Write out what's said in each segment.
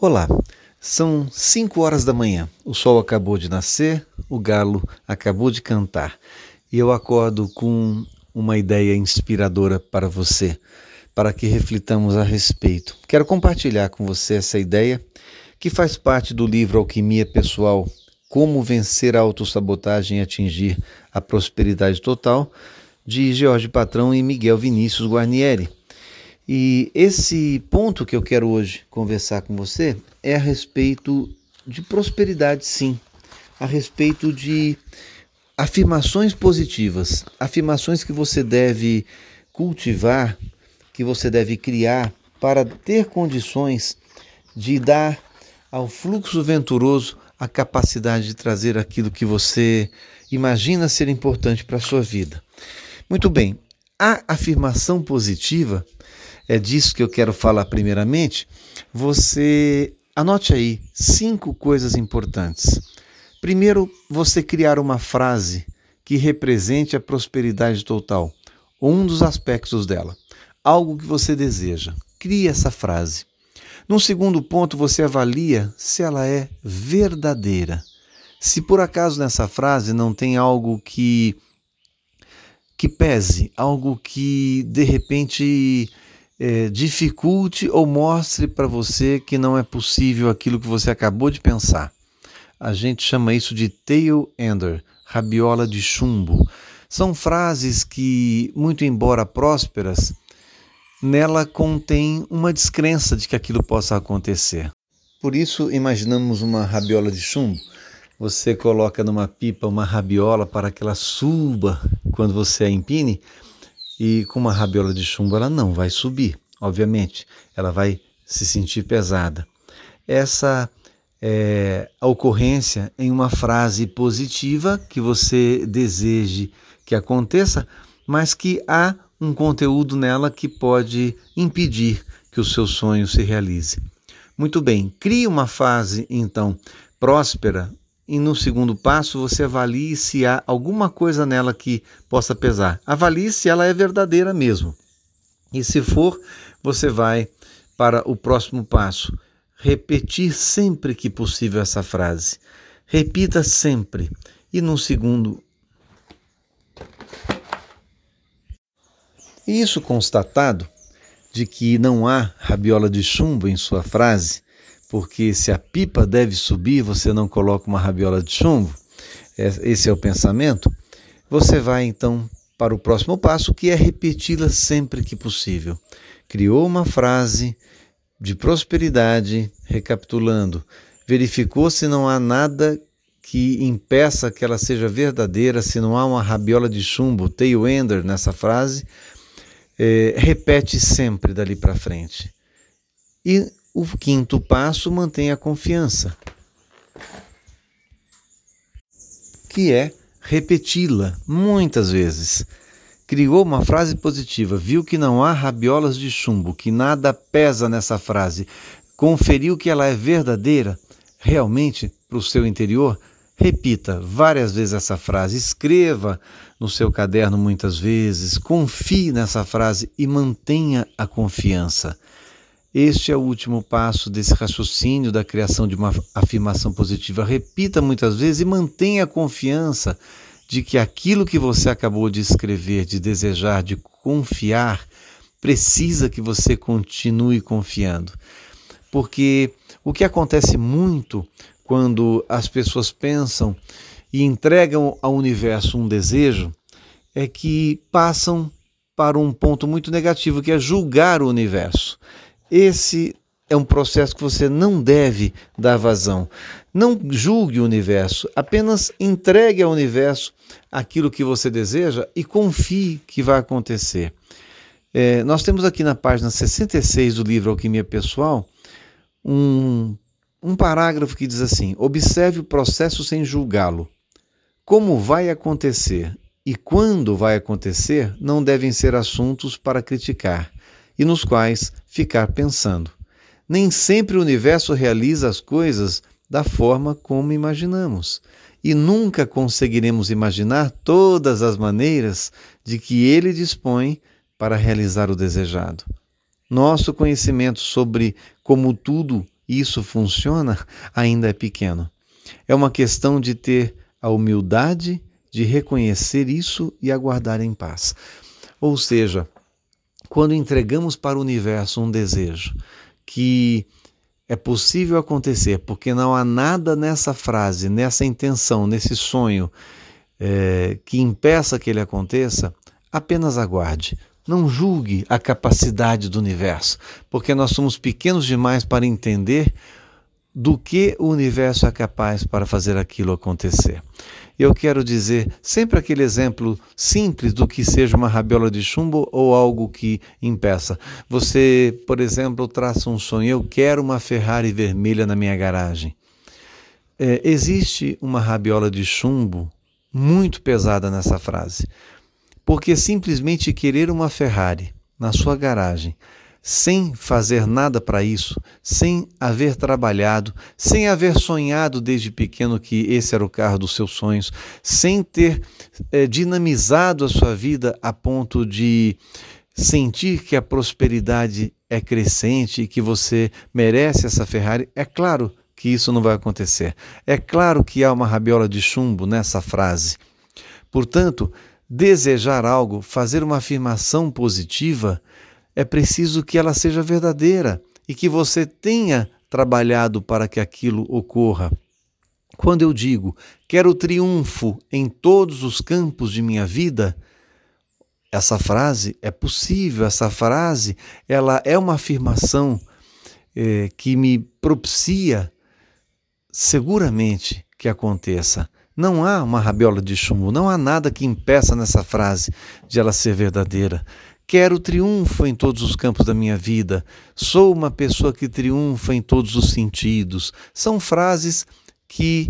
Olá, são 5 horas da manhã. O sol acabou de nascer, o galo acabou de cantar e eu acordo com uma ideia inspiradora para você, para que reflitamos a respeito. Quero compartilhar com você essa ideia que faz parte do livro Alquimia Pessoal: Como Vencer a Autossabotagem e Atingir a Prosperidade Total, de Jorge Patrão e Miguel Vinícius Guarnieri. E esse ponto que eu quero hoje conversar com você é a respeito de prosperidade, sim, a respeito de afirmações positivas, afirmações que você deve cultivar, que você deve criar para ter condições de dar ao fluxo venturoso a capacidade de trazer aquilo que você imagina ser importante para a sua vida. Muito bem, a afirmação positiva é disso que eu quero falar primeiramente, você anote aí cinco coisas importantes. Primeiro, você criar uma frase que represente a prosperidade total, um dos aspectos dela, algo que você deseja. Crie essa frase. Num segundo ponto, você avalia se ela é verdadeira. Se por acaso nessa frase não tem algo que que pese, algo que de repente é, dificulte ou mostre para você que não é possível aquilo que você acabou de pensar. A gente chama isso de tail ender, rabiola de chumbo. São frases que, muito embora prósperas, nela contém uma descrença de que aquilo possa acontecer. Por isso, imaginamos uma rabiola de chumbo. Você coloca numa pipa uma rabiola para que ela suba quando você a empine e com uma rabiola de chumbo ela não vai subir, obviamente, ela vai se sentir pesada. Essa é a ocorrência em uma frase positiva que você deseje que aconteça, mas que há um conteúdo nela que pode impedir que o seu sonho se realize. Muito bem, crie uma fase então próspera e no segundo passo você avalie se há alguma coisa nela que possa pesar. Avalie se ela é verdadeira mesmo. E se for, você vai para o próximo passo. Repetir sempre que possível essa frase. Repita sempre. E no segundo. Isso constatado, de que não há rabiola de chumbo em sua frase, porque se a pipa deve subir, você não coloca uma rabiola de chumbo. É, esse é o pensamento. Você vai então para o próximo passo, que é repeti-la sempre que possível. Criou uma frase de prosperidade, recapitulando, verificou se não há nada que impeça que ela seja verdadeira, se não há uma rabiola de chumbo, tail ender nessa frase, é, repete sempre dali para frente. E o quinto passo mantém a confiança, que é repeti-la muitas vezes. Criou uma frase positiva, viu que não há rabiolas de chumbo, que nada pesa nessa frase, conferiu que ela é verdadeira, realmente para o seu interior, repita várias vezes essa frase, escreva no seu caderno muitas vezes, confie nessa frase e mantenha a confiança. Este é o último passo desse raciocínio da criação de uma afirmação positiva. Repita muitas vezes e mantenha a confiança de que aquilo que você acabou de escrever, de desejar, de confiar, precisa que você continue confiando. Porque o que acontece muito quando as pessoas pensam e entregam ao universo um desejo é que passam para um ponto muito negativo, que é julgar o universo. Esse é um processo que você não deve dar vazão. Não julgue o universo, apenas entregue ao universo aquilo que você deseja e confie que vai acontecer. É, nós temos aqui na página 66 do livro Alquimia Pessoal um, um parágrafo que diz assim: observe o processo sem julgá-lo. Como vai acontecer e quando vai acontecer não devem ser assuntos para criticar e nos quais ficar pensando. Nem sempre o universo realiza as coisas da forma como imaginamos, e nunca conseguiremos imaginar todas as maneiras de que ele dispõe para realizar o desejado. Nosso conhecimento sobre como tudo isso funciona, ainda é pequeno. É uma questão de ter a humildade de reconhecer isso e aguardar em paz. Ou seja, quando entregamos para o universo um desejo que é possível acontecer, porque não há nada nessa frase, nessa intenção, nesse sonho é, que impeça que ele aconteça, apenas aguarde. Não julgue a capacidade do universo, porque nós somos pequenos demais para entender do que o universo é capaz para fazer aquilo acontecer. Eu quero dizer sempre aquele exemplo simples do que seja uma rabiola de chumbo ou algo que impeça. Você, por exemplo, traça um sonho: eu quero uma Ferrari vermelha na minha garagem. É, existe uma rabiola de chumbo muito pesada nessa frase, porque simplesmente querer uma Ferrari na sua garagem sem fazer nada para isso, sem haver trabalhado, sem haver sonhado desde pequeno que esse era o carro dos seus sonhos, sem ter é, dinamizado a sua vida a ponto de sentir que a prosperidade é crescente e que você merece essa Ferrari, é claro que isso não vai acontecer. É claro que há uma rabiola de chumbo nessa frase. Portanto, desejar algo, fazer uma afirmação positiva, é preciso que ela seja verdadeira e que você tenha trabalhado para que aquilo ocorra. Quando eu digo quero triunfo em todos os campos de minha vida, essa frase é possível, essa frase ela é uma afirmação é, que me propicia seguramente que aconteça. Não há uma rabiola de chumbo, não há nada que impeça nessa frase de ela ser verdadeira. Quero triunfo em todos os campos da minha vida. Sou uma pessoa que triunfa em todos os sentidos. São frases que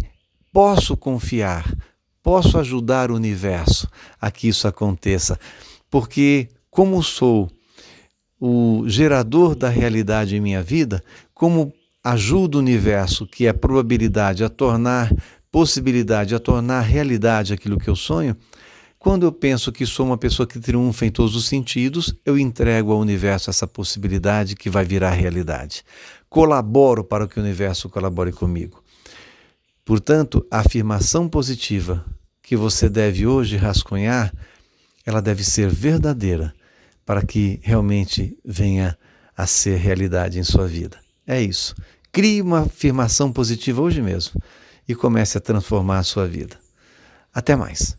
posso confiar, posso ajudar o universo a que isso aconteça, porque, como sou o gerador da realidade em minha vida, como ajudo o universo, que é probabilidade, a tornar possibilidade, a tornar realidade aquilo que eu sonho, quando eu penso que sou uma pessoa que triunfa em todos os sentidos, eu entrego ao universo essa possibilidade que vai virar realidade. Colaboro para que o universo colabore comigo. Portanto, a afirmação positiva que você deve hoje rascunhar, ela deve ser verdadeira para que realmente venha a ser realidade em sua vida. É isso. Crie uma afirmação positiva hoje mesmo e comece a transformar a sua vida. Até mais.